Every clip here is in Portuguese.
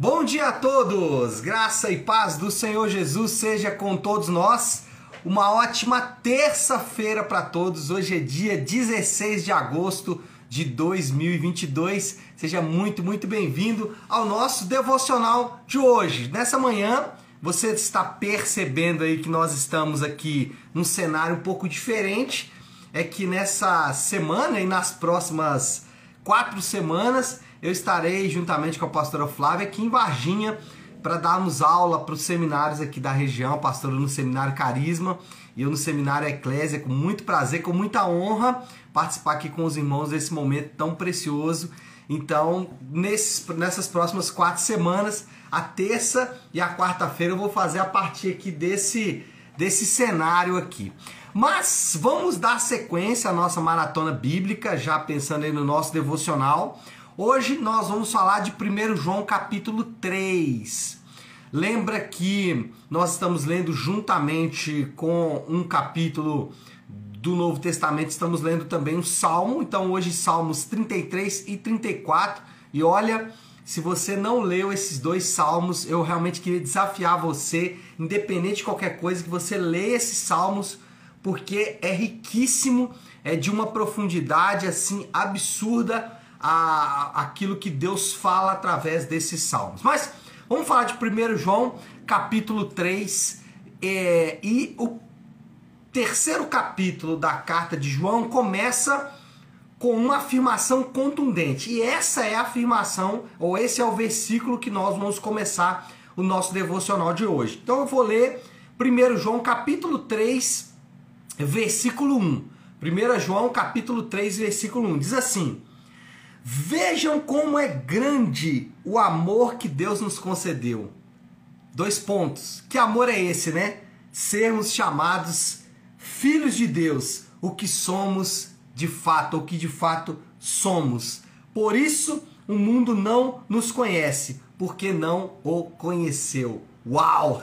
Bom dia a todos! Graça e paz do Senhor Jesus seja com todos nós. Uma ótima terça-feira para todos. Hoje é dia 16 de agosto de 2022. Seja muito, muito bem-vindo ao nosso devocional de hoje. Nessa manhã, você está percebendo aí que nós estamos aqui num cenário um pouco diferente. É que nessa semana e nas próximas quatro semanas eu estarei juntamente com a pastora Flávia aqui em Varginha para darmos aula para os seminários aqui da região, a pastora no Seminário Carisma e eu no Seminário Eclésia, com muito prazer, com muita honra, participar aqui com os irmãos desse momento tão precioso. Então, nesses, nessas próximas quatro semanas, a terça e a quarta-feira eu vou fazer a partir aqui desse, desse cenário aqui. Mas vamos dar sequência à nossa maratona bíblica, já pensando aí no nosso devocional. Hoje nós vamos falar de 1 João capítulo 3. Lembra que nós estamos lendo juntamente com um capítulo do Novo Testamento, estamos lendo também o Salmo, então hoje Salmos 33 e 34. E olha, se você não leu esses dois salmos, eu realmente queria desafiar você, independente de qualquer coisa, que você leia esses salmos, porque é riquíssimo, é de uma profundidade assim absurda a, aquilo que Deus fala através desses salmos. Mas vamos falar de 1 João, capítulo 3, é, e o terceiro capítulo da carta de João começa com uma afirmação contundente. E essa é a afirmação, ou esse é o versículo que nós vamos começar o nosso devocional de hoje. Então eu vou ler 1 João capítulo 3, versículo 1. 1 João capítulo 3, versículo 1. Diz assim: Vejam como é grande o amor que Deus nos concedeu. Dois pontos. Que amor é esse, né? Sermos chamados filhos de Deus, o que somos de fato, o que de fato somos. Por isso, o mundo não nos conhece, porque não o conheceu. Uau!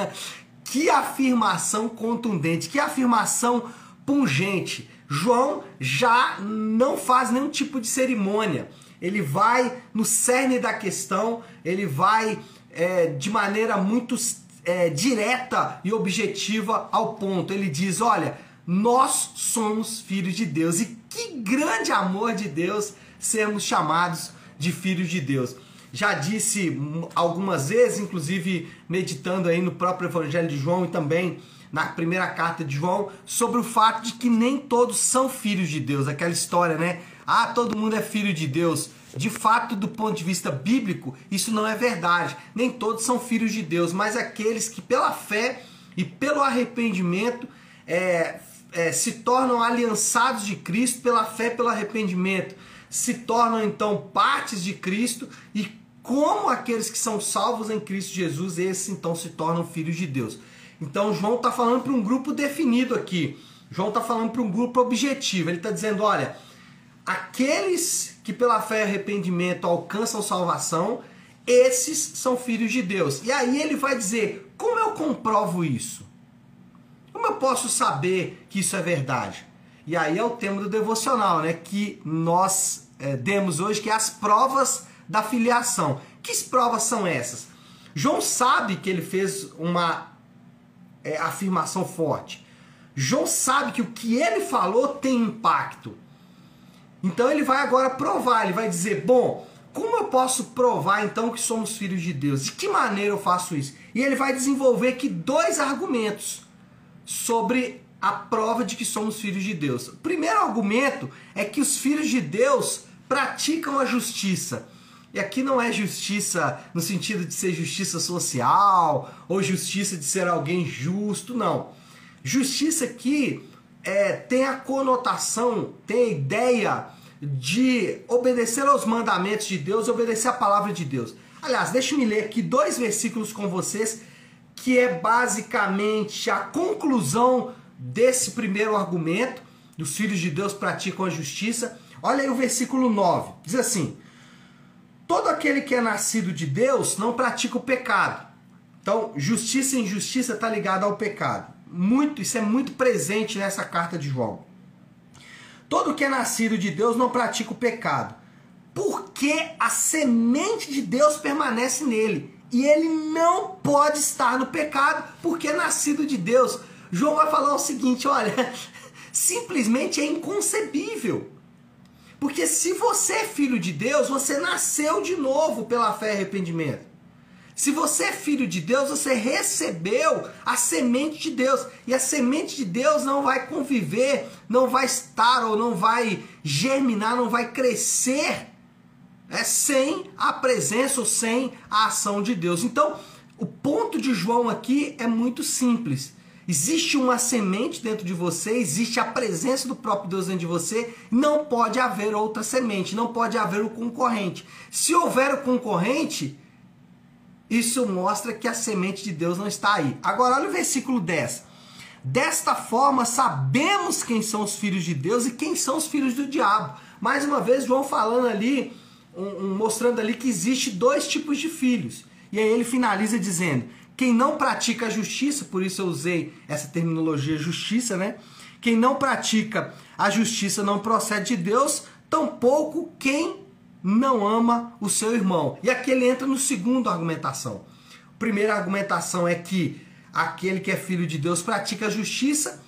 que afirmação contundente, que afirmação pungente. João já não faz nenhum tipo de cerimônia. Ele vai no cerne da questão, ele vai é, de maneira muito é, direta e objetiva ao ponto. Ele diz: Olha, nós somos filhos de Deus. E que grande amor de Deus sermos chamados de filhos de Deus. Já disse algumas vezes, inclusive meditando aí no próprio Evangelho de João e também na primeira carta de João, sobre o fato de que nem todos são filhos de Deus. Aquela história, né? Ah, todo mundo é filho de Deus. De fato, do ponto de vista bíblico, isso não é verdade. Nem todos são filhos de Deus, mas aqueles que pela fé e pelo arrependimento é, é, se tornam aliançados de Cristo pela fé pelo arrependimento, se tornam então partes de Cristo e como aqueles que são salvos em Cristo Jesus, esses então se tornam filhos de Deus. Então João está falando para um grupo definido aqui. João está falando para um grupo objetivo. Ele está dizendo: olha, aqueles que pela fé e arrependimento alcançam salvação, esses são filhos de Deus. E aí ele vai dizer: como eu comprovo isso? Como eu posso saber que isso é verdade? E aí é o tema do devocional, né? Que nós é, demos hoje, que é as provas da filiação. Que provas são essas? João sabe que ele fez uma é, afirmação forte. João sabe que o que ele falou tem impacto. Então ele vai agora provar, ele vai dizer: bom, como eu posso provar então que somos filhos de Deus? De que maneira eu faço isso? E ele vai desenvolver aqui dois argumentos sobre a prova de que somos filhos de Deus. O primeiro argumento é que os filhos de Deus praticam a justiça. E aqui não é justiça no sentido de ser justiça social ou justiça de ser alguém justo, não. Justiça aqui é, tem a conotação, tem a ideia de obedecer aos mandamentos de Deus, obedecer a palavra de Deus. Aliás, deixe-me ler aqui dois versículos com vocês, que é basicamente a conclusão desse primeiro argumento, dos filhos de Deus praticam a justiça. Olha aí o versículo 9, diz assim: Todo aquele que é nascido de Deus não pratica o pecado. Então, justiça e injustiça está ligado ao pecado. Muito, isso é muito presente nessa carta de João. Todo que é nascido de Deus não pratica o pecado, porque a semente de Deus permanece nele. E ele não pode estar no pecado porque é nascido de Deus. João vai falar o seguinte: olha, simplesmente é inconcebível. Porque se você é filho de Deus, você nasceu de novo pela fé e arrependimento. Se você é filho de Deus, você recebeu a semente de Deus. E a semente de Deus não vai conviver, não vai estar ou não vai germinar, não vai crescer é sem a presença ou sem a ação de Deus. Então, o ponto de João aqui é muito simples. Existe uma semente dentro de você, existe a presença do próprio Deus dentro de você, não pode haver outra semente, não pode haver o concorrente. Se houver o concorrente, isso mostra que a semente de Deus não está aí. Agora, olha o versículo 10. Desta forma, sabemos quem são os filhos de Deus e quem são os filhos do diabo. Mais uma vez, João falando ali um, um, mostrando ali que existe dois tipos de filhos. E aí ele finaliza dizendo: quem não pratica a justiça, por isso eu usei essa terminologia justiça, né? Quem não pratica a justiça não procede de Deus, tampouco quem não ama o seu irmão. E aqui ele entra no segundo argumentação. Primeira argumentação é que aquele que é filho de Deus pratica a justiça,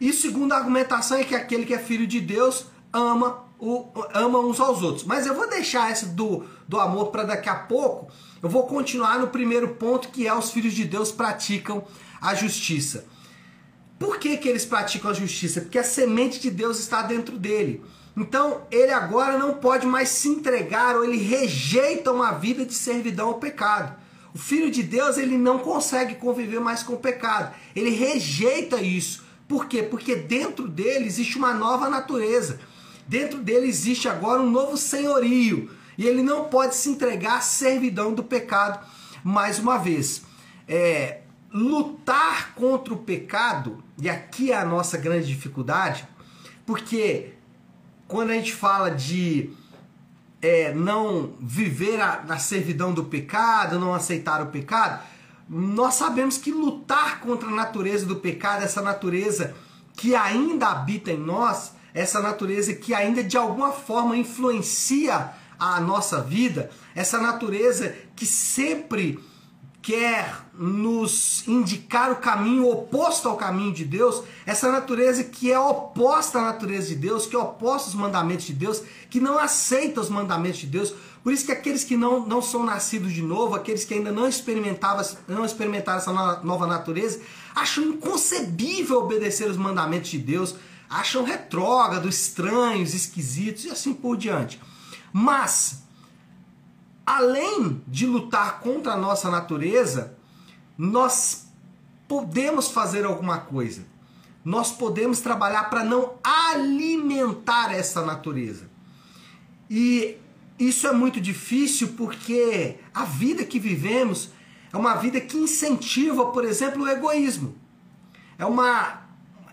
e segunda argumentação é que aquele que é filho de Deus ama o, ama uns aos outros. Mas eu vou deixar essa do, do amor para daqui a pouco. Eu vou continuar no primeiro ponto, que é os filhos de Deus praticam a justiça. Por que, que eles praticam a justiça? Porque a semente de Deus está dentro dele. Então, ele agora não pode mais se entregar ou ele rejeita uma vida de servidão ao pecado. O filho de Deus, ele não consegue conviver mais com o pecado. Ele rejeita isso. Por quê? Porque dentro dele existe uma nova natureza. Dentro dele existe agora um novo senhorio. E ele não pode se entregar à servidão do pecado mais uma vez. É, lutar contra o pecado, e aqui é a nossa grande dificuldade, porque quando a gente fala de é, não viver na servidão do pecado, não aceitar o pecado, nós sabemos que lutar contra a natureza do pecado, essa natureza que ainda habita em nós, essa natureza que ainda de alguma forma influencia a nossa vida, essa natureza que sempre quer nos indicar o caminho oposto ao caminho de Deus, essa natureza que é oposta à natureza de Deus, que é oposta aos mandamentos de Deus, que não aceita os mandamentos de Deus. Por isso que aqueles que não, não são nascidos de novo, aqueles que ainda não experimentavam, não experimentaram essa nova natureza, acham inconcebível obedecer os mandamentos de Deus, acham retrógrado, estranhos, esquisitos e assim por diante. Mas, além de lutar contra a nossa natureza, nós podemos fazer alguma coisa. Nós podemos trabalhar para não alimentar essa natureza. E isso é muito difícil porque a vida que vivemos é uma vida que incentiva, por exemplo, o egoísmo. É uma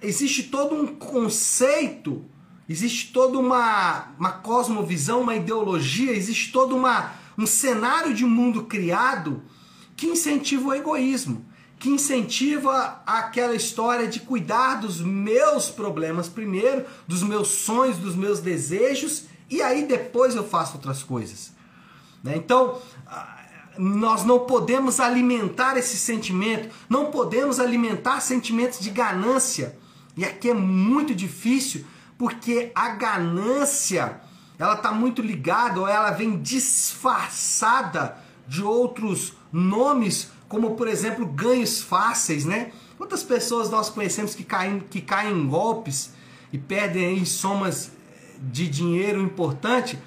existe todo um conceito, existe toda uma, uma cosmovisão, uma ideologia, existe todo uma, um cenário de mundo criado que incentiva o egoísmo, que incentiva aquela história de cuidar dos meus problemas primeiro, dos meus sonhos, dos meus desejos, e aí depois eu faço outras coisas. Né? Então, nós não podemos alimentar esse sentimento, não podemos alimentar sentimentos de ganância e aqui é muito difícil porque a ganância ela está muito ligada ou ela vem disfarçada de outros nomes, como por exemplo ganhos fáceis, né? Quantas pessoas nós conhecemos que caem, que caem em golpes e perdem somas de dinheiro importante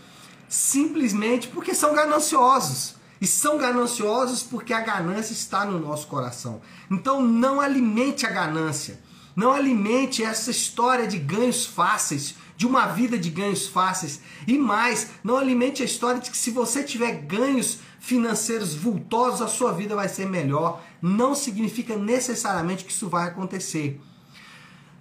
simplesmente porque são gananciosos. E são gananciosos porque a ganância está no nosso coração. Então não alimente a ganância. Não alimente essa história de ganhos fáceis, de uma vida de ganhos fáceis. E mais, não alimente a história de que se você tiver ganhos financeiros vultosos, a sua vida vai ser melhor. Não significa necessariamente que isso vai acontecer.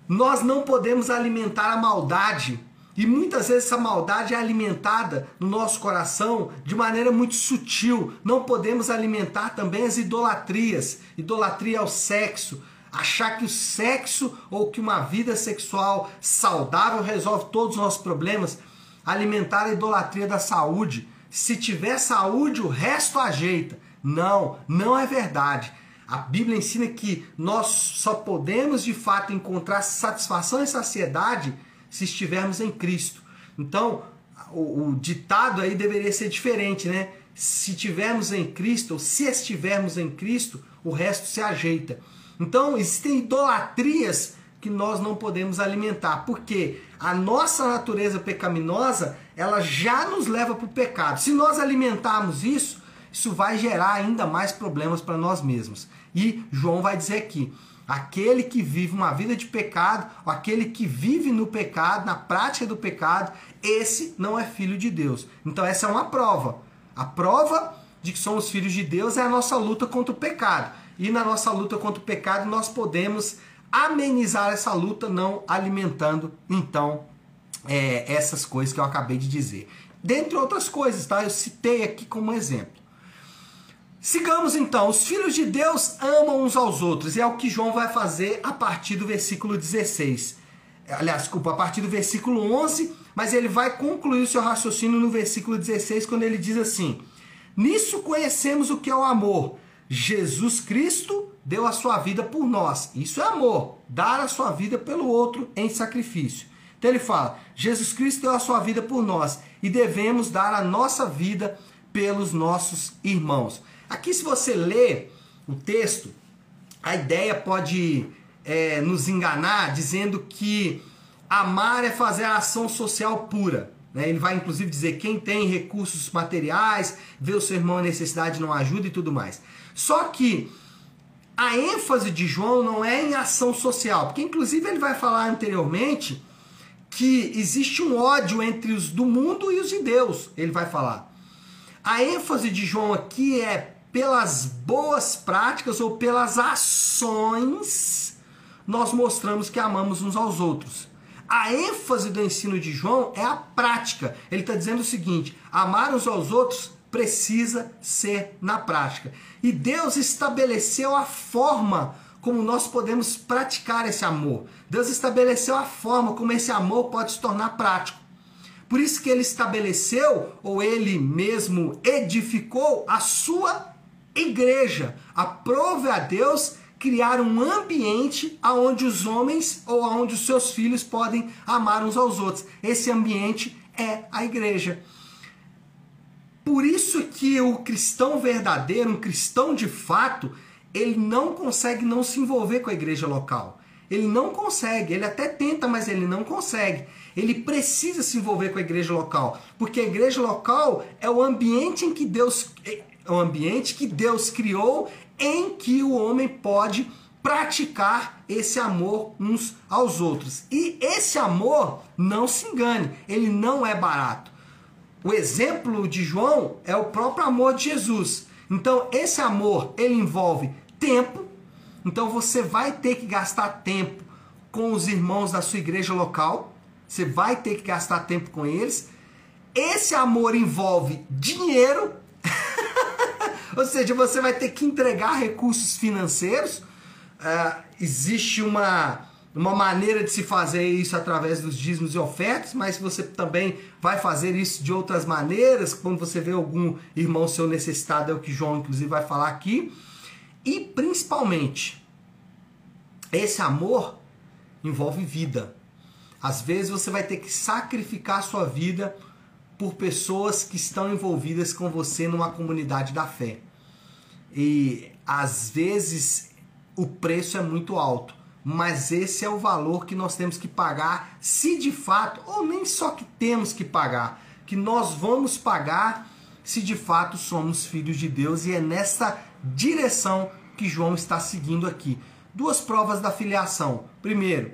Nós não podemos alimentar a maldade. E muitas vezes essa maldade é alimentada no nosso coração de maneira muito sutil. Não podemos alimentar também as idolatrias idolatria ao sexo, achar que o sexo ou que uma vida sexual saudável resolve todos os nossos problemas. alimentar a idolatria da saúde. Se tiver saúde, o resto ajeita. Não, não é verdade. A Bíblia ensina que nós só podemos de fato encontrar satisfação e saciedade se estivermos em Cristo. Então, o, o ditado aí deveria ser diferente, né? Se tivermos em Cristo, ou se estivermos em Cristo, o resto se ajeita. Então, existem idolatrias que nós não podemos alimentar, porque a nossa natureza pecaminosa, ela já nos leva para o pecado. Se nós alimentarmos isso, isso vai gerar ainda mais problemas para nós mesmos. E João vai dizer aqui: aquele que vive uma vida de pecado, aquele que vive no pecado, na prática do pecado, esse não é filho de Deus. Então, essa é uma prova. A prova de que somos filhos de Deus é a nossa luta contra o pecado. E na nossa luta contra o pecado, nós podemos amenizar essa luta não alimentando, então, é, essas coisas que eu acabei de dizer. Dentre outras coisas, tá? Eu citei aqui como exemplo. Sigamos então, os filhos de Deus amam uns aos outros, e é o que João vai fazer a partir do versículo 16. Aliás, desculpa, a partir do versículo 11, mas ele vai concluir o seu raciocínio no versículo 16, quando ele diz assim: Nisso conhecemos o que é o amor. Jesus Cristo deu a sua vida por nós. Isso é amor, dar a sua vida pelo outro em sacrifício. Então ele fala: Jesus Cristo deu a sua vida por nós e devemos dar a nossa vida pelos nossos irmãos. Aqui, se você ler o texto, a ideia pode é, nos enganar dizendo que amar é fazer a ação social pura. Né? Ele vai inclusive dizer quem tem recursos materiais, vê o seu irmão em necessidade, não ajuda e tudo mais. Só que a ênfase de João não é em ação social, porque inclusive ele vai falar anteriormente que existe um ódio entre os do mundo e os de Deus. Ele vai falar. A ênfase de João aqui é pelas boas práticas ou pelas ações, nós mostramos que amamos uns aos outros. A ênfase do ensino de João é a prática. Ele está dizendo o seguinte: amar uns aos outros precisa ser na prática. E Deus estabeleceu a forma como nós podemos praticar esse amor. Deus estabeleceu a forma como esse amor pode se tornar prático. Por isso que ele estabeleceu, ou ele mesmo edificou, a sua igreja. Aprove a Deus criar um ambiente onde os homens ou onde os seus filhos podem amar uns aos outros. Esse ambiente é a igreja. Por isso que o cristão verdadeiro, um cristão de fato, ele não consegue não se envolver com a igreja local. Ele não consegue, ele até tenta, mas ele não consegue. Ele precisa se envolver com a igreja local, porque a igreja local é o ambiente em que Deus é um ambiente que Deus criou em que o homem pode praticar esse amor uns aos outros. E esse amor, não se engane, ele não é barato. O exemplo de João é o próprio amor de Jesus. Então, esse amor, ele envolve tempo. Então, você vai ter que gastar tempo com os irmãos da sua igreja local. Você vai ter que gastar tempo com eles. Esse amor envolve dinheiro. Ou seja, você vai ter que entregar recursos financeiros. Uh, existe uma, uma maneira de se fazer isso através dos dízimos e ofertas, mas você também vai fazer isso de outras maneiras, quando você vê algum irmão seu necessitado, é o que João inclusive vai falar aqui. E principalmente, esse amor envolve vida. Às vezes você vai ter que sacrificar sua vida por pessoas que estão envolvidas com você numa comunidade da fé. E às vezes o preço é muito alto, mas esse é o valor que nós temos que pagar, se de fato, ou nem só que temos que pagar, que nós vamos pagar se de fato somos filhos de Deus e é nessa direção que João está seguindo aqui. Duas provas da filiação. Primeiro,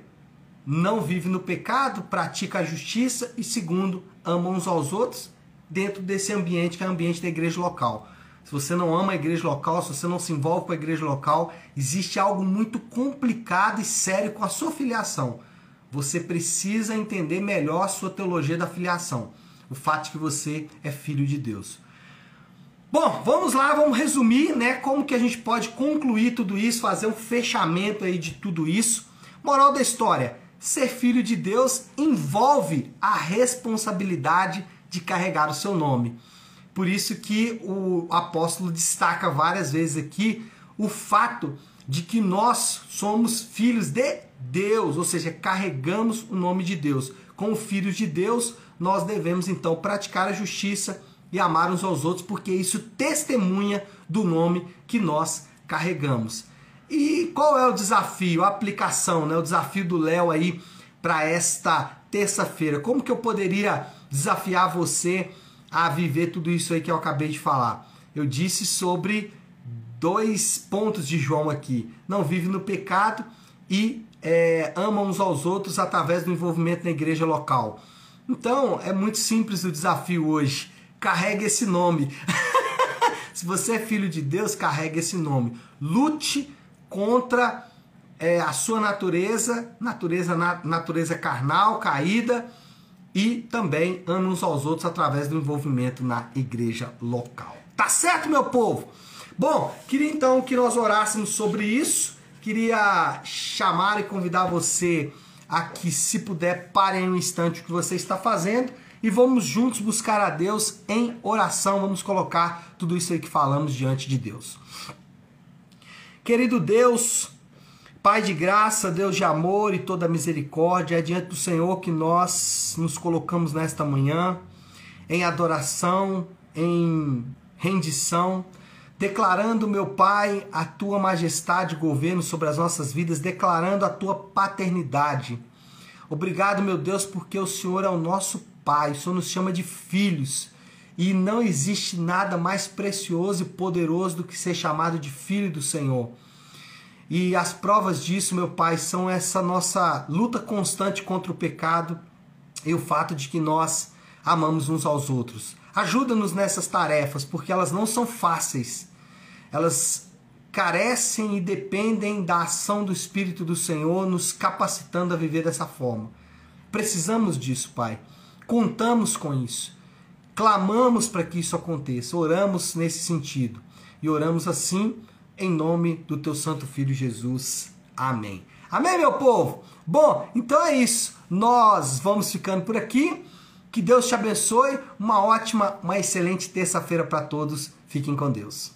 não vive no pecado, pratica a justiça e segundo, ama uns aos outros dentro desse ambiente que é o ambiente da igreja local. Se você não ama a igreja local, se você não se envolve com a igreja local, existe algo muito complicado e sério com a sua filiação. Você precisa entender melhor a sua teologia da filiação. O fato de que você é filho de Deus. Bom, vamos lá, vamos resumir, né, como que a gente pode concluir tudo isso, fazer um fechamento aí de tudo isso. Moral da história: ser filho de Deus envolve a responsabilidade de carregar o seu nome. Por isso que o apóstolo destaca várias vezes aqui o fato de que nós somos filhos de Deus, ou seja, carregamos o nome de Deus. Como filhos de Deus, nós devemos então praticar a justiça e amar uns aos outros, porque isso testemunha do nome que nós carregamos. E qual é o desafio, a aplicação, né? o desafio do Léo aí para esta terça-feira? Como que eu poderia desafiar você a viver tudo isso aí que eu acabei de falar? Eu disse sobre dois pontos de João aqui. Não vive no pecado e é, ama uns aos outros através do envolvimento na igreja local. Então, é muito simples o desafio hoje. Carregue esse nome. Se você é filho de Deus, carregue esse nome. Lute contra é, a sua natureza, natureza, natureza carnal, caída, e também ame uns aos outros através do envolvimento na igreja local. Tá certo, meu povo? Bom, queria então que nós orássemos sobre isso. Queria chamar e convidar você a que, se puder, pare um instante o que você está fazendo e vamos juntos buscar a Deus em oração. Vamos colocar tudo isso aí que falamos diante de Deus. Querido Deus, Pai de graça, Deus de amor e toda misericórdia, é diante do Senhor que nós nos colocamos nesta manhã em adoração, em rendição, declarando, meu Pai, a tua majestade governo sobre as nossas vidas, declarando a tua paternidade. Obrigado, meu Deus, porque o Senhor é o nosso Pai, o Senhor nos chama de filhos. E não existe nada mais precioso e poderoso do que ser chamado de filho do Senhor. E as provas disso, meu Pai, são essa nossa luta constante contra o pecado e o fato de que nós amamos uns aos outros. Ajuda-nos nessas tarefas, porque elas não são fáceis. Elas carecem e dependem da ação do Espírito do Senhor, nos capacitando a viver dessa forma. Precisamos disso, Pai. Contamos com isso. Clamamos para que isso aconteça, oramos nesse sentido. E oramos assim em nome do teu santo filho Jesus. Amém. Amém, meu povo? Bom, então é isso. Nós vamos ficando por aqui. Que Deus te abençoe. Uma ótima, uma excelente terça-feira para todos. Fiquem com Deus.